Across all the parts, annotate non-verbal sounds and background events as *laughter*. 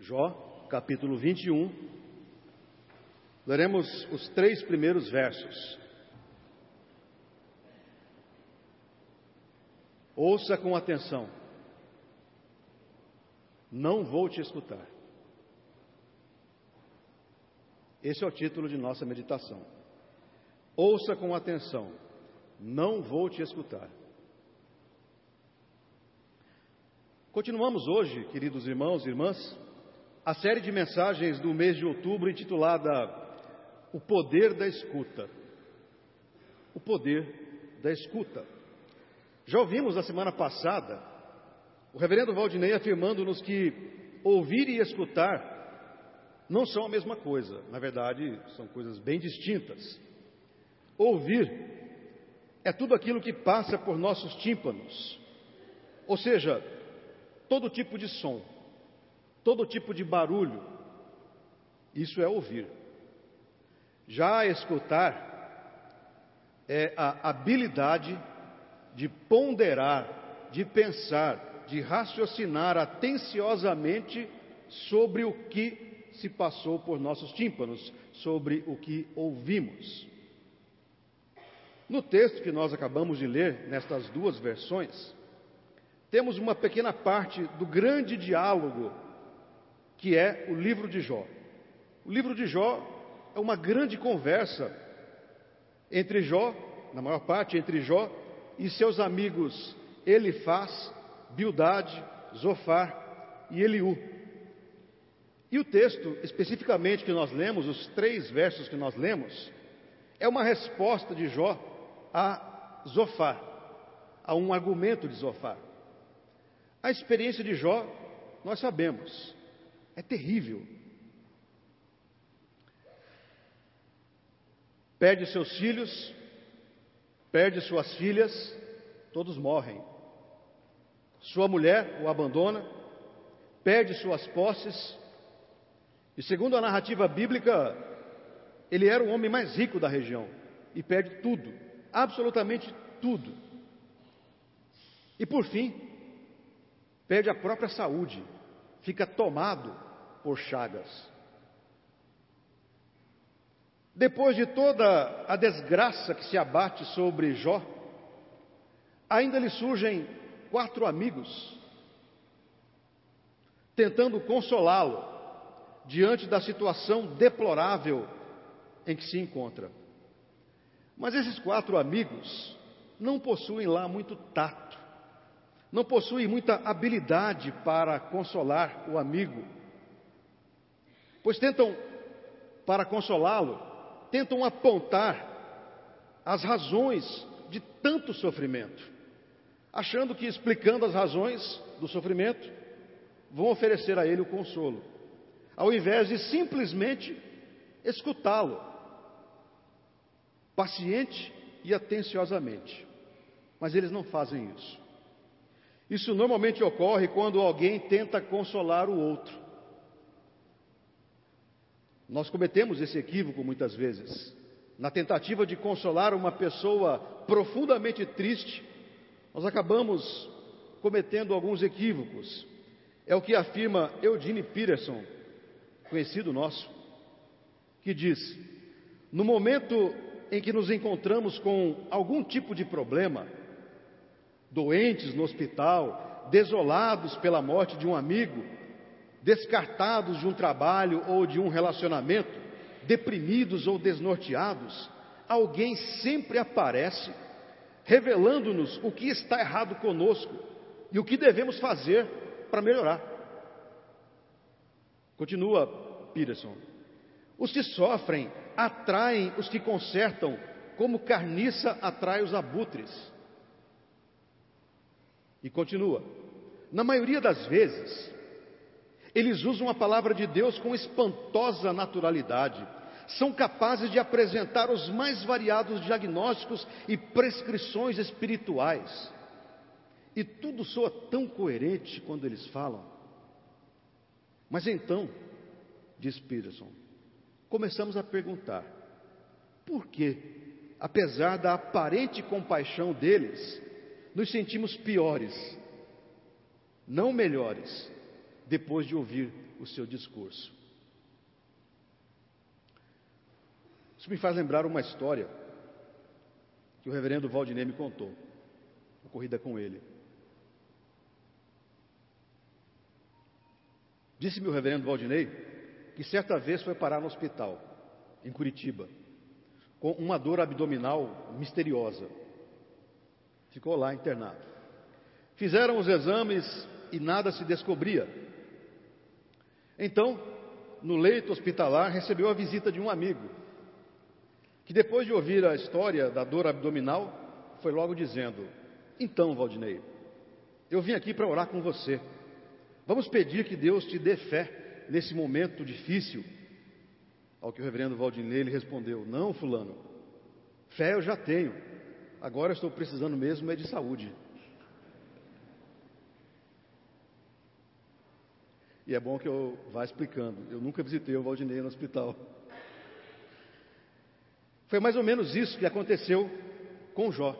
Jó, capítulo 21. Leremos os três primeiros versos. Ouça com atenção. Não vou te escutar. Esse é o título de nossa meditação. Ouça com atenção. Não vou te escutar. Continuamos hoje, queridos irmãos e irmãs, a série de mensagens do mês de outubro intitulada O Poder da Escuta. O Poder da Escuta. Já ouvimos na semana passada o reverendo Valdinei afirmando-nos que ouvir e escutar não são a mesma coisa, na verdade, são coisas bem distintas. Ouvir é tudo aquilo que passa por nossos tímpanos, ou seja, todo tipo de som, todo tipo de barulho, isso é ouvir. Já escutar é a habilidade de ponderar, de pensar, de raciocinar atenciosamente sobre o que se passou por nossos tímpanos, sobre o que ouvimos. No texto que nós acabamos de ler, nestas duas versões, temos uma pequena parte do grande diálogo que é o livro de Jó. O livro de Jó é uma grande conversa entre Jó, na maior parte entre Jó e seus amigos Elifaz, Bildade, Zofar e Eliú. E o texto, especificamente que nós lemos, os três versos que nós lemos, é uma resposta de Jó a Zofar, a um argumento de Zofar. A experiência de Jó, nós sabemos, é terrível. Perde seus filhos, perde suas filhas, todos morrem. Sua mulher o abandona, perde suas posses, e segundo a narrativa bíblica, ele era o homem mais rico da região e perde tudo, absolutamente tudo. E por fim, perde a própria saúde, fica tomado por chagas. Depois de toda a desgraça que se abate sobre Jó, ainda lhe surgem quatro amigos tentando consolá-lo diante da situação deplorável em que se encontra. Mas esses quatro amigos não possuem lá muito tato não possui muita habilidade para consolar o amigo, pois tentam, para consolá-lo, tentam apontar as razões de tanto sofrimento, achando que explicando as razões do sofrimento, vão oferecer a ele o consolo, ao invés de simplesmente escutá-lo, paciente e atenciosamente. Mas eles não fazem isso. Isso normalmente ocorre quando alguém tenta consolar o outro. Nós cometemos esse equívoco muitas vezes. Na tentativa de consolar uma pessoa profundamente triste, nós acabamos cometendo alguns equívocos. É o que afirma Eugene Peterson, conhecido nosso, que diz: no momento em que nos encontramos com algum tipo de problema, doentes no hospital, desolados pela morte de um amigo, descartados de um trabalho ou de um relacionamento, deprimidos ou desnorteados, alguém sempre aparece revelando-nos o que está errado conosco e o que devemos fazer para melhorar. Continua Peterson. Os que sofrem atraem os que consertam, como carniça atrai os abutres. E continua: na maioria das vezes, eles usam a palavra de Deus com espantosa naturalidade, são capazes de apresentar os mais variados diagnósticos e prescrições espirituais. E tudo soa tão coerente quando eles falam. Mas então, diz Peterson, começamos a perguntar: por que, apesar da aparente compaixão deles, nos sentimos piores, não melhores, depois de ouvir o seu discurso. Isso me faz lembrar uma história que o reverendo Valdinei me contou, ocorrida com ele. Disse-me o reverendo Valdinei que certa vez foi parar no hospital, em Curitiba, com uma dor abdominal misteriosa. Ficou lá internado. Fizeram os exames e nada se descobria. Então, no leito hospitalar, recebeu a visita de um amigo, que depois de ouvir a história da dor abdominal, foi logo dizendo: Então, Valdinei, eu vim aqui para orar com você. Vamos pedir que Deus te dê fé nesse momento difícil. Ao que o reverendo Valdinei lhe respondeu: Não, Fulano, fé eu já tenho. Agora estou precisando mesmo é de saúde. E é bom que eu vá explicando. Eu nunca visitei o Valdinei no hospital. Foi mais ou menos isso que aconteceu com Jó.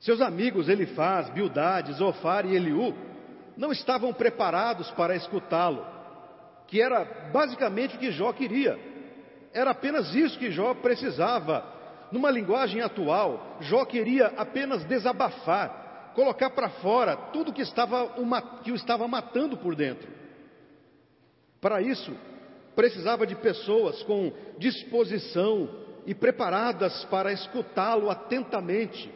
Seus amigos Elifaz, Bildade, Zofar e Eliú não estavam preparados para escutá-lo, que era basicamente o que Jó queria. Era apenas isso que Jó precisava. Numa linguagem atual, Jó queria apenas desabafar, colocar para fora tudo que, estava que o estava matando por dentro. Para isso, precisava de pessoas com disposição e preparadas para escutá-lo atentamente,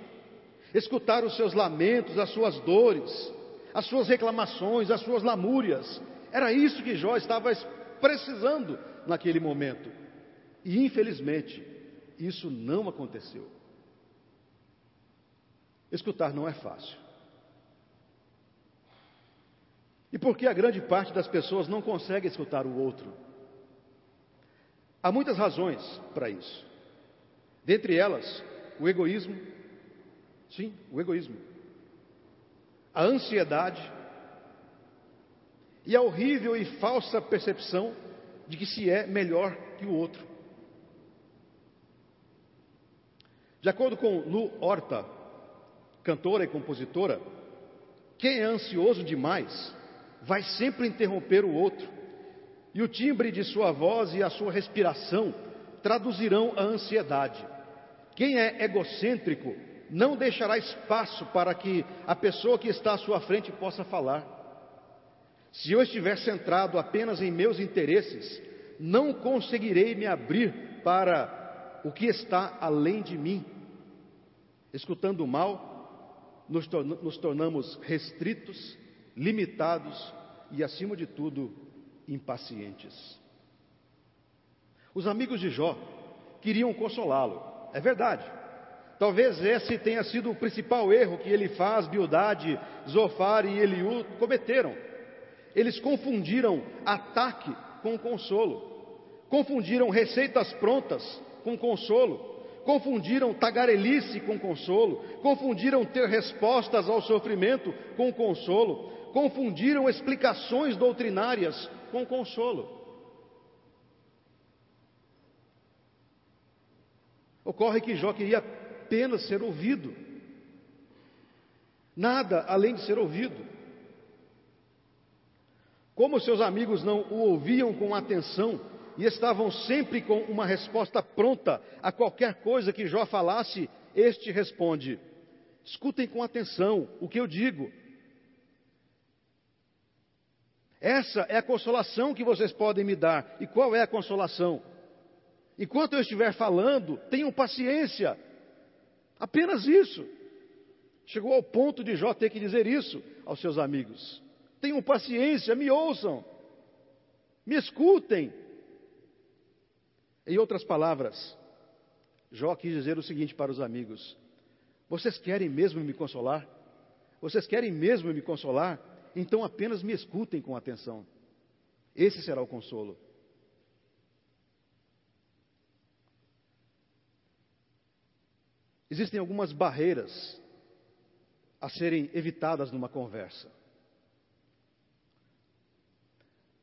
escutar os seus lamentos, as suas dores, as suas reclamações, as suas lamúrias. Era isso que Jó estava precisando naquele momento. E infelizmente, isso não aconteceu. Escutar não é fácil. E por que a grande parte das pessoas não consegue escutar o outro? Há muitas razões para isso. Dentre elas, o egoísmo. Sim, o egoísmo a ansiedade e a horrível e falsa percepção de que se é melhor que o outro. De acordo com Lu Horta, cantora e compositora, quem é ansioso demais vai sempre interromper o outro, e o timbre de sua voz e a sua respiração traduzirão a ansiedade. Quem é egocêntrico não deixará espaço para que a pessoa que está à sua frente possa falar. Se eu estiver centrado apenas em meus interesses, não conseguirei me abrir para o que está além de mim. Escutando mal, nos, nos tornamos restritos, limitados e, acima de tudo, impacientes. Os amigos de Jó queriam consolá-lo, é verdade. Talvez esse tenha sido o principal erro que ele faz, Bildade, Zofar e Eliú cometeram. Eles confundiram ataque com consolo, confundiram receitas prontas com consolo, confundiram tagarelice com consolo, confundiram ter respostas ao sofrimento com consolo, confundiram explicações doutrinárias com consolo. Ocorre que Jó queria apenas ser ouvido. Nada além de ser ouvido. Como seus amigos não o ouviam com atenção e estavam sempre com uma resposta pronta a qualquer coisa que Jó falasse, este responde: Escutem com atenção o que eu digo. Essa é a consolação que vocês podem me dar. E qual é a consolação? Enquanto eu estiver falando, tenham paciência, Apenas isso. Chegou ao ponto de Jó ter que dizer isso aos seus amigos. Tenham paciência, me ouçam, me escutem. Em outras palavras, Jó quis dizer o seguinte para os amigos: Vocês querem mesmo me consolar? Vocês querem mesmo me consolar? Então apenas me escutem com atenção. Esse será o consolo. Existem algumas barreiras a serem evitadas numa conversa.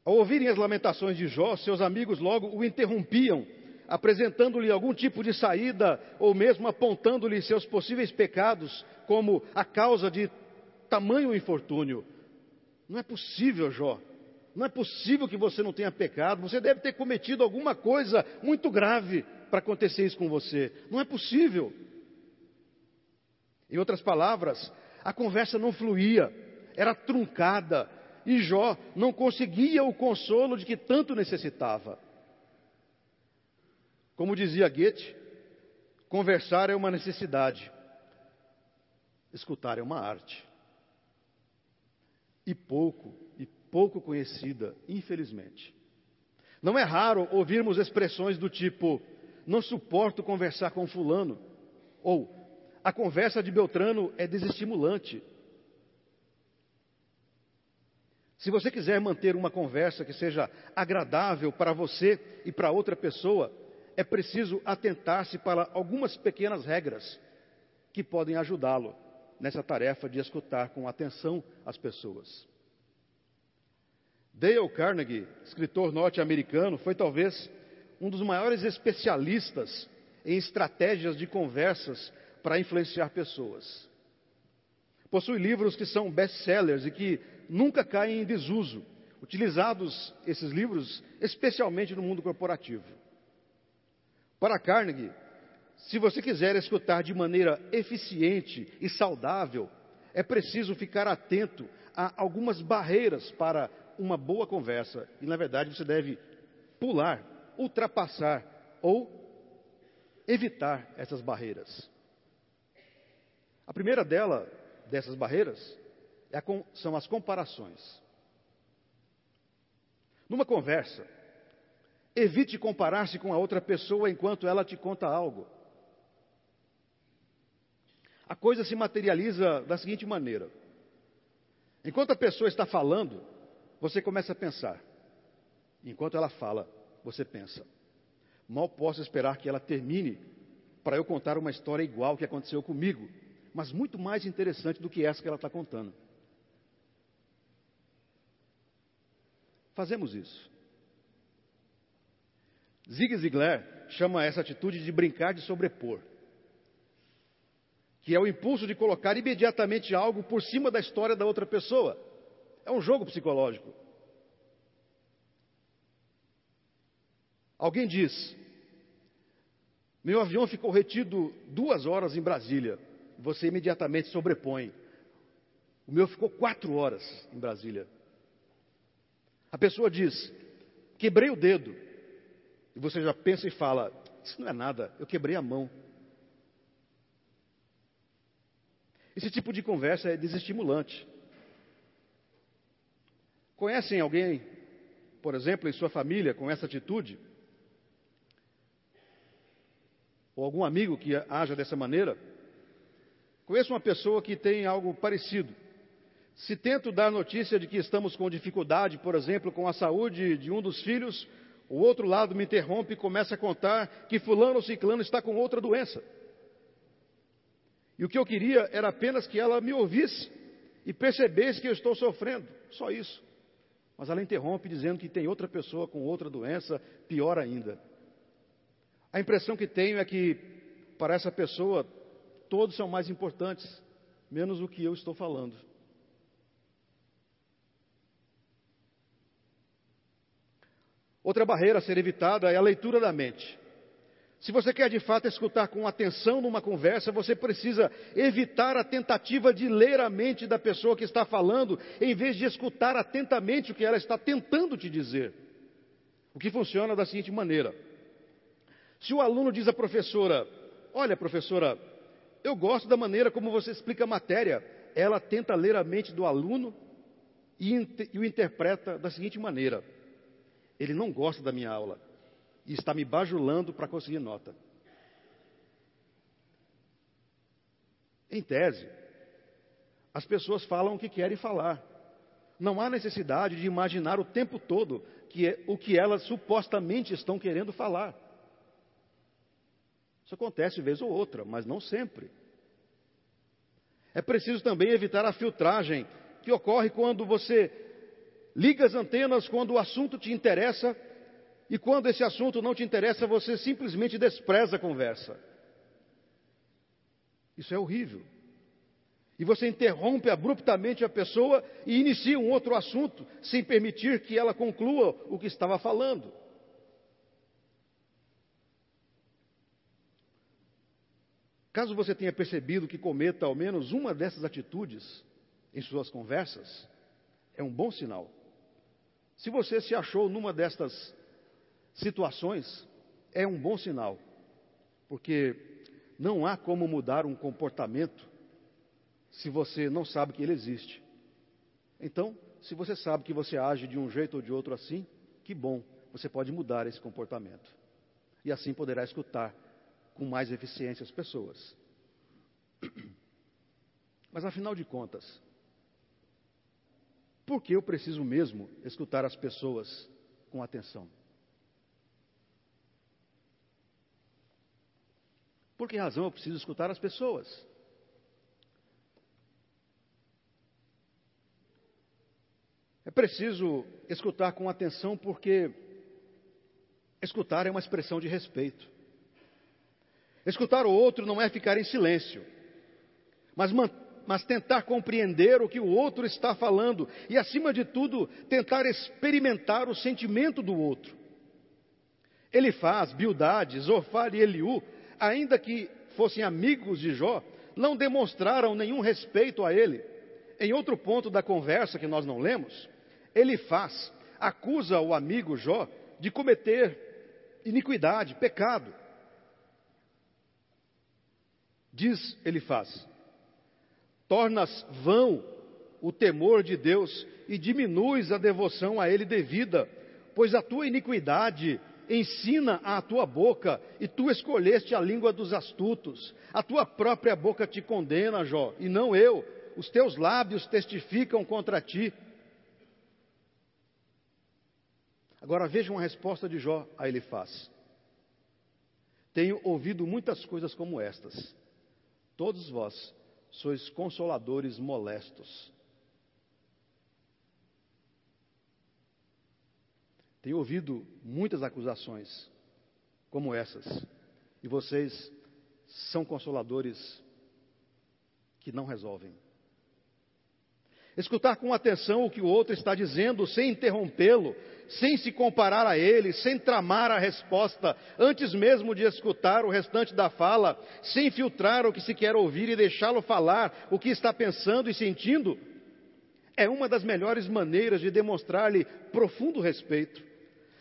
Ao ouvirem as lamentações de Jó, seus amigos logo o interrompiam, apresentando-lhe algum tipo de saída ou mesmo apontando-lhe seus possíveis pecados como a causa de tamanho infortúnio. Não é possível, Jó. Não é possível que você não tenha pecado. Você deve ter cometido alguma coisa muito grave para acontecer isso com você. Não é possível. Em outras palavras, a conversa não fluía, era truncada, e Jó não conseguia o consolo de que tanto necessitava. Como dizia Goethe, conversar é uma necessidade, escutar é uma arte. E pouco, e pouco conhecida, infelizmente. Não é raro ouvirmos expressões do tipo: não suporto conversar com Fulano, ou a conversa de Beltrano é desestimulante. Se você quiser manter uma conversa que seja agradável para você e para outra pessoa, é preciso atentar-se para algumas pequenas regras que podem ajudá-lo nessa tarefa de escutar com atenção as pessoas. Dale Carnegie, escritor norte-americano, foi talvez um dos maiores especialistas em estratégias de conversas para influenciar pessoas. Possui livros que são best-sellers e que nunca caem em desuso, utilizados esses livros especialmente no mundo corporativo. Para Carnegie, se você quiser escutar de maneira eficiente e saudável, é preciso ficar atento a algumas barreiras para uma boa conversa. E, na verdade, você deve pular, ultrapassar ou evitar essas barreiras. A primeira dela, dessas barreiras, é são as comparações. Numa conversa, evite comparar-se com a outra pessoa enquanto ela te conta algo. A coisa se materializa da seguinte maneira: enquanto a pessoa está falando, você começa a pensar. Enquanto ela fala, você pensa. Mal posso esperar que ela termine para eu contar uma história igual que aconteceu comigo, mas muito mais interessante do que essa que ela está contando. Fazemos isso. Zig Ziglar chama essa atitude de brincar de sobrepor, que é o impulso de colocar imediatamente algo por cima da história da outra pessoa. É um jogo psicológico. Alguém diz: Meu avião ficou retido duas horas em Brasília. Você imediatamente sobrepõe. O meu ficou quatro horas em Brasília. A pessoa diz: quebrei o dedo. E você já pensa e fala: Isso não é nada, eu quebrei a mão. Esse tipo de conversa é desestimulante. Conhecem alguém, por exemplo, em sua família, com essa atitude? Ou algum amigo que haja dessa maneira? Conheço uma pessoa que tem algo parecido. Se tento dar notícia de que estamos com dificuldade, por exemplo, com a saúde de um dos filhos, o outro lado me interrompe e começa a contar que fulano ou ciclano está com outra doença. E o que eu queria era apenas que ela me ouvisse e percebesse que eu estou sofrendo. Só isso. Mas ela interrompe dizendo que tem outra pessoa com outra doença, pior ainda. A impressão que tenho é que, para essa pessoa, todos são mais importantes, menos o que eu estou falando. Outra barreira a ser evitada é a leitura da mente. Se você quer de fato escutar com atenção numa conversa, você precisa evitar a tentativa de ler a mente da pessoa que está falando, em vez de escutar atentamente o que ela está tentando te dizer. O que funciona da seguinte maneira: se o aluno diz à professora, olha, professora, eu gosto da maneira como você explica a matéria, ela tenta ler a mente do aluno e, e o interpreta da seguinte maneira: ele não gosta da minha aula e está me bajulando para conseguir nota. Em tese, as pessoas falam o que querem falar. Não há necessidade de imaginar o tempo todo que é, o que elas supostamente estão querendo falar. Isso acontece vez ou outra, mas não sempre. É preciso também evitar a filtragem que ocorre quando você Liga as antenas quando o assunto te interessa e quando esse assunto não te interessa, você simplesmente despreza a conversa. Isso é horrível. E você interrompe abruptamente a pessoa e inicia um outro assunto, sem permitir que ela conclua o que estava falando. Caso você tenha percebido que cometa ao menos uma dessas atitudes em suas conversas, é um bom sinal. Se você se achou numa destas situações, é um bom sinal, porque não há como mudar um comportamento se você não sabe que ele existe. Então, se você sabe que você age de um jeito ou de outro assim, que bom, você pode mudar esse comportamento. E assim poderá escutar com mais eficiência as pessoas. *clears throat* Mas afinal de contas, por que eu preciso mesmo escutar as pessoas com atenção? Por que razão eu preciso escutar as pessoas? É preciso escutar com atenção porque escutar é uma expressão de respeito. Escutar o outro não é ficar em silêncio, mas, mas tentar compreender o que o outro está falando e, acima de tudo, tentar experimentar o sentimento do outro. Ele faz, Bildade, Zofar e Eliú, ainda que fossem amigos de Jó, não demonstraram nenhum respeito a ele. Em outro ponto da conversa que nós não lemos, ele faz, acusa o amigo Jó de cometer iniquidade, pecado. Diz ele faz: tornas vão o temor de Deus e diminuis a devoção a ele devida, pois a tua iniquidade ensina a tua boca, e tu escolheste a língua dos astutos. A tua própria boca te condena, Jó, e não eu. Os teus lábios testificam contra ti. Agora vejam a resposta de Jó a ele faz. Tenho ouvido muitas coisas como estas. Todos vós sois consoladores molestos. Tenho ouvido muitas acusações como essas. E vocês são consoladores que não resolvem. Escutar com atenção o que o outro está dizendo, sem interrompê-lo, sem se comparar a ele, sem tramar a resposta, antes mesmo de escutar o restante da fala, sem filtrar o que se quer ouvir e deixá-lo falar o que está pensando e sentindo, é uma das melhores maneiras de demonstrar-lhe profundo respeito.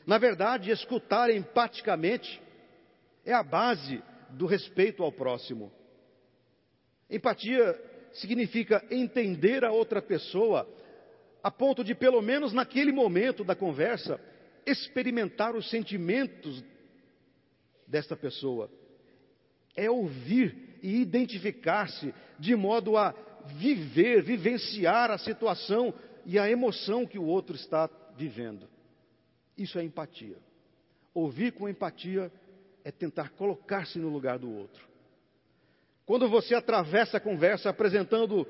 Na verdade, escutar empaticamente é a base do respeito ao próximo. Empatia significa entender a outra pessoa, a ponto de, pelo menos naquele momento da conversa, experimentar os sentimentos desta pessoa. É ouvir e identificar-se de modo a viver, vivenciar a situação e a emoção que o outro está vivendo. Isso é empatia. Ouvir com empatia é tentar colocar-se no lugar do outro. Quando você atravessa a conversa apresentando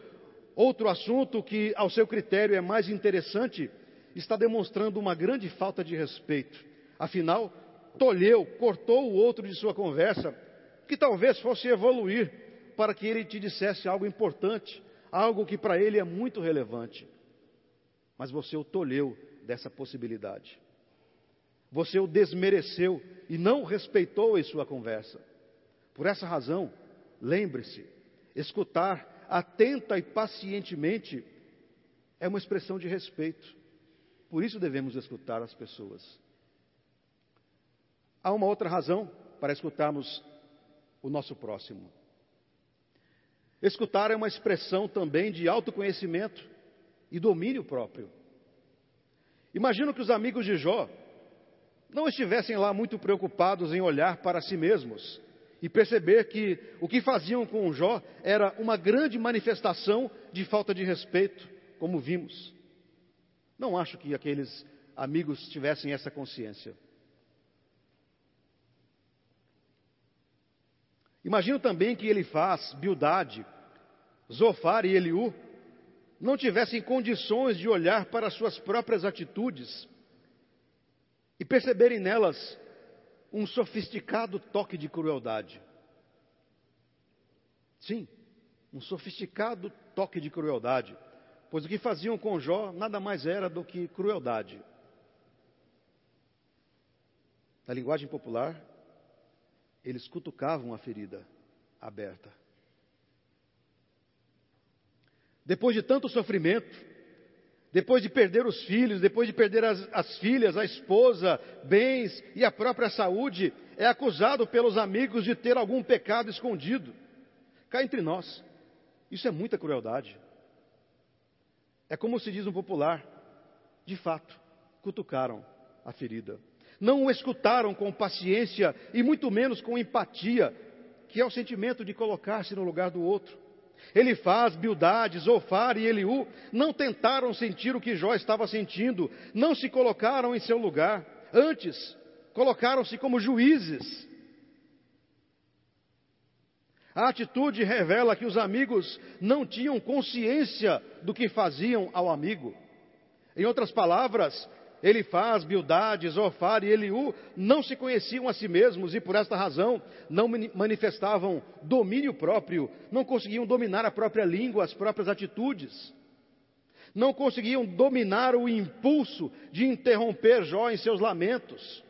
outro assunto que, ao seu critério, é mais interessante, está demonstrando uma grande falta de respeito. Afinal, tolheu, cortou o outro de sua conversa, que talvez fosse evoluir para que ele te dissesse algo importante, algo que para ele é muito relevante. Mas você o tolheu dessa possibilidade. Você o desmereceu e não respeitou em sua conversa. Por essa razão, Lembre-se, escutar atenta e pacientemente é uma expressão de respeito. Por isso devemos escutar as pessoas. Há uma outra razão para escutarmos o nosso próximo. Escutar é uma expressão também de autoconhecimento e domínio próprio. Imagino que os amigos de Jó não estivessem lá muito preocupados em olhar para si mesmos, e perceber que o que faziam com Jó era uma grande manifestação de falta de respeito, como vimos. Não acho que aqueles amigos tivessem essa consciência. Imagino também que ele faz, Bildade, Zofar e Eliú não tivessem condições de olhar para suas próprias atitudes e perceberem nelas um sofisticado toque de crueldade. Sim, um sofisticado toque de crueldade, pois o que faziam com Jó nada mais era do que crueldade. Na linguagem popular, eles cutucavam a ferida aberta. Depois de tanto sofrimento, depois de perder os filhos, depois de perder as, as, filhas, a esposa, bens e a própria saúde, é acusado pelos amigos de ter algum pecado escondido. Cá entre nós, isso é muita crueldade. É como se diz no popular, de fato, cutucaram a ferida. Não o escutaram com paciência e muito menos com empatia, que é o sentimento de colocar-se no lugar do outro. Ele faz, Bildade, Zofar e Eliú não tentaram sentir o que Jó estava sentindo, não se colocaram em seu lugar. Antes, colocaram-se como juízes. A atitude revela que os amigos não tinham consciência do que faziam ao amigo. Em outras palavras, Elifaz, Bildade, Zofar e Eliú não se conheciam a si mesmos e, por esta razão, não manifestavam domínio próprio, não conseguiam dominar a própria língua, as próprias atitudes. Não conseguiam dominar o impulso de interromper Jó em seus lamentos.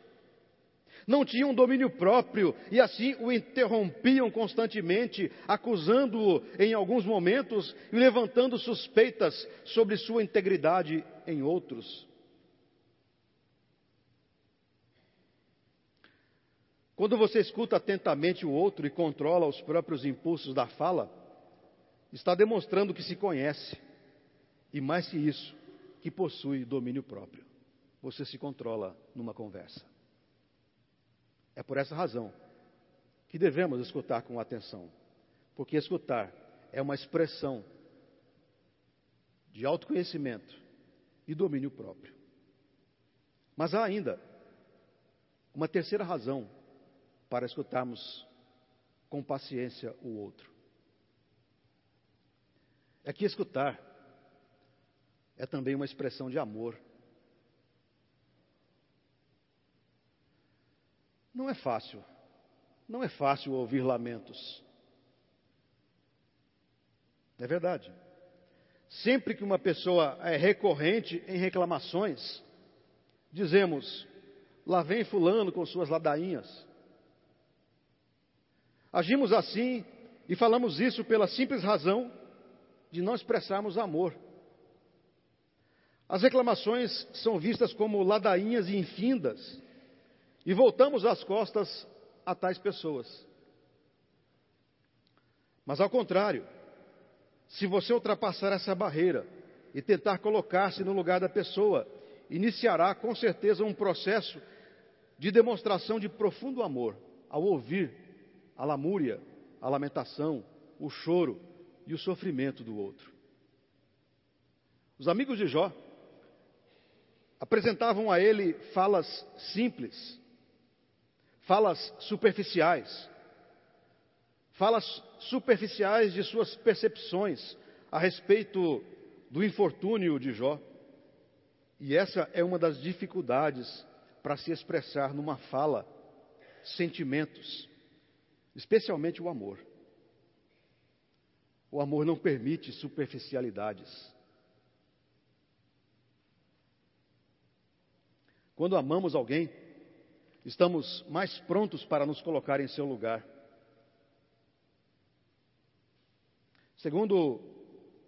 Não tinham domínio próprio e assim o interrompiam constantemente, acusando-o em alguns momentos e levantando suspeitas sobre sua integridade em outros. Quando você escuta atentamente o outro e controla os próprios impulsos da fala, está demonstrando que se conhece e, mais que isso, que possui domínio próprio. Você se controla numa conversa. É por essa razão que devemos escutar com atenção, porque escutar é uma expressão de autoconhecimento e domínio próprio. Mas há ainda uma terceira razão para escutarmos com paciência o outro. É que escutar é também uma expressão de amor. Não é fácil, não é fácil ouvir lamentos. É verdade. Sempre que uma pessoa é recorrente em reclamações, dizemos: lá vem Fulano com suas ladainhas. Agimos assim e falamos isso pela simples razão de não expressarmos amor. As reclamações são vistas como ladainhas e infindas, e voltamos as costas a tais pessoas. Mas ao contrário, se você ultrapassar essa barreira e tentar colocar-se no lugar da pessoa, iniciará com certeza um processo de demonstração de profundo amor ao ouvir a lamúria, a lamentação, o choro e o sofrimento do outro. Os amigos de Jó apresentavam a ele falas simples, falas superficiais, falas superficiais de suas percepções a respeito do infortúnio de Jó. E essa é uma das dificuldades para se expressar numa fala sentimentos especialmente o amor. O amor não permite superficialidades. Quando amamos alguém, estamos mais prontos para nos colocar em seu lugar. Segundo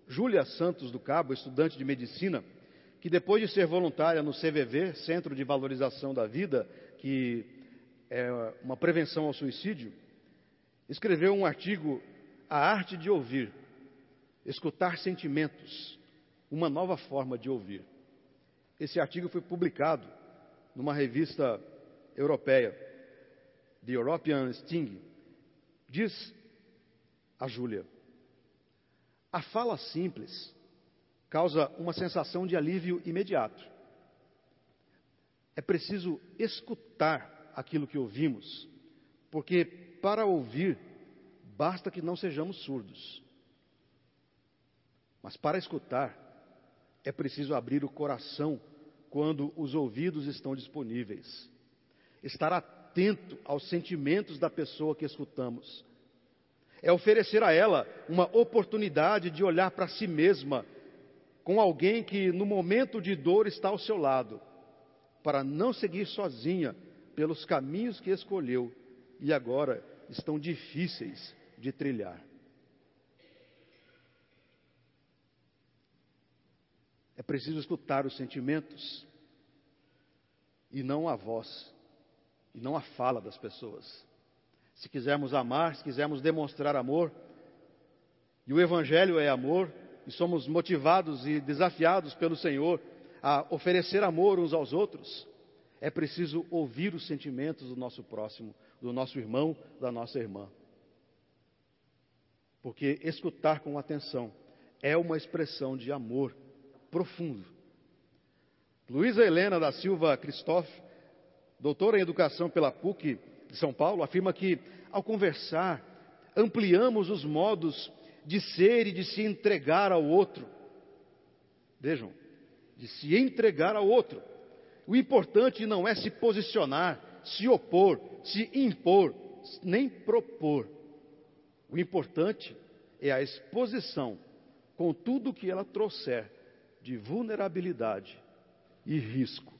Júlia Santos do Cabo, estudante de medicina, que depois de ser voluntária no CVV, Centro de Valorização da Vida, que é uma prevenção ao suicídio, escreveu um artigo, A Arte de Ouvir, Escutar Sentimentos, uma nova forma de ouvir. Esse artigo foi publicado numa revista europeia, The European Sting. Diz a Júlia: a fala simples causa uma sensação de alívio imediato. É preciso escutar aquilo que ouvimos, porque para ouvir, basta que não sejamos surdos. Mas para escutar, é preciso abrir o coração quando os ouvidos estão disponíveis. Estar atento aos sentimentos da pessoa que escutamos. É oferecer a ela uma oportunidade de olhar para si mesma com alguém que no momento de dor está ao seu lado, para não seguir sozinha pelos caminhos que escolheu e agora estão difíceis de trilhar. É preciso escutar os sentimentos e não a voz, e não a fala das pessoas. Se quisermos amar, se quisermos demonstrar amor, e o Evangelho é amor, e somos motivados e desafiados pelo Senhor a oferecer amor uns aos outros, é preciso ouvir os sentimentos do nosso próximo, do nosso irmão, da nossa irmã. Porque escutar com atenção é uma expressão de amor profundo. Luísa Helena da Silva Christoph, doutora em educação pela PUC de São Paulo, afirma que, ao conversar, ampliamos os modos de ser e de se entregar ao outro. Vejam, de se entregar ao outro. O importante não é se posicionar, se opor, se impor, nem propor. O importante é a exposição com tudo que ela trouxer de vulnerabilidade e risco.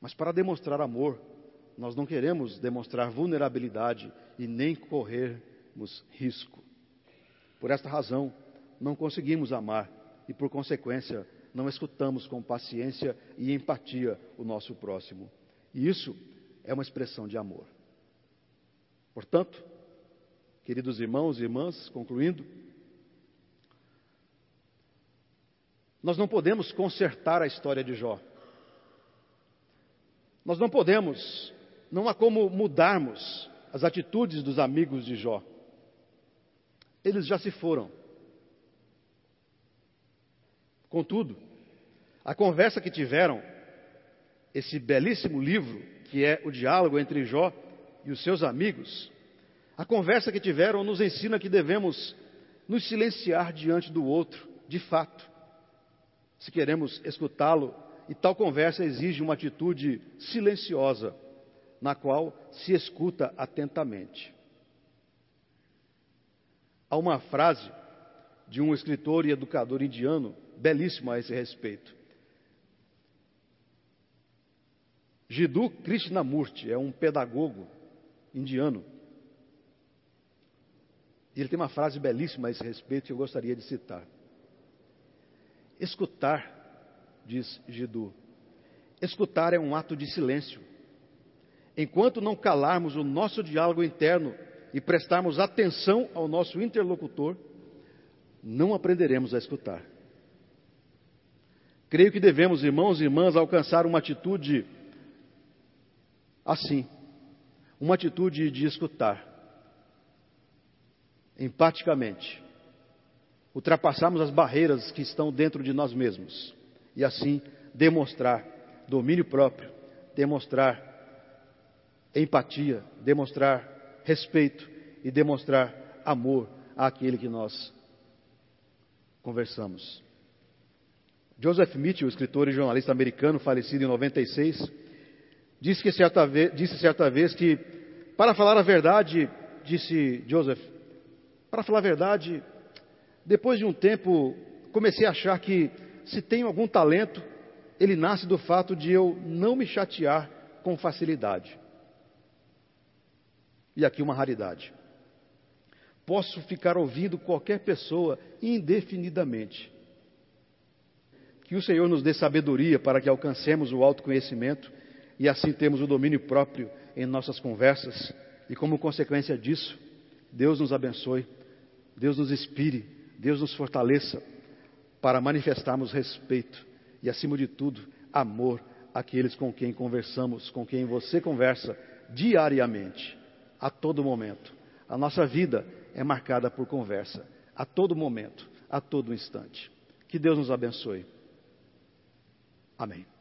Mas para demonstrar amor, nós não queremos demonstrar vulnerabilidade e nem corrermos risco. Por esta razão, não conseguimos amar e, por consequência, não escutamos com paciência e empatia o nosso próximo. E isso é uma expressão de amor. Portanto, queridos irmãos e irmãs, concluindo, Nós não podemos consertar a história de Jó. Nós não podemos, não há como mudarmos as atitudes dos amigos de Jó. Eles já se foram. Contudo, a conversa que tiveram, esse belíssimo livro, que é o diálogo entre Jó e os seus amigos, a conversa que tiveram nos ensina que devemos nos silenciar diante do outro, de fato se queremos escutá-lo, e tal conversa exige uma atitude silenciosa, na qual se escuta atentamente. Há uma frase de um escritor e educador indiano belíssima a esse respeito. Jiddu Krishnamurti é um pedagogo indiano. E ele tem uma frase belíssima a esse respeito que eu gostaria de citar. Escutar, diz Gidu, escutar é um ato de silêncio. Enquanto não calarmos o nosso diálogo interno e prestarmos atenção ao nosso interlocutor, não aprenderemos a escutar. Creio que devemos, irmãos e irmãs, alcançar uma atitude assim, uma atitude de escutar, empaticamente, ultrapassarmos as barreiras que estão dentro de nós mesmos. E assim demonstrar domínio próprio, demonstrar empatia, demonstrar respeito. E demonstrar amor àquele que nós conversamos. Joseph Mitchell, escritor e jornalista americano, falecido em 96, disse, que certa vez, disse certa vez que, para falar a verdade, disse Joseph, para falar a verdade, depois de um tempo, comecei a achar que se tenho algum talento, ele nasce do fato de eu não me chatear com facilidade. E aqui uma raridade. Posso ficar ouvindo qualquer pessoa indefinidamente. Que o Senhor nos dê sabedoria para que alcancemos o autoconhecimento e assim temos o domínio próprio em nossas conversas. E como consequência disso, Deus nos abençoe, Deus nos inspire Deus nos fortaleça para manifestarmos respeito e, acima de tudo, amor àqueles com quem conversamos, com quem você conversa diariamente, a todo momento. A nossa vida é marcada por conversa, a todo momento, a todo instante. Que Deus nos abençoe. Amém.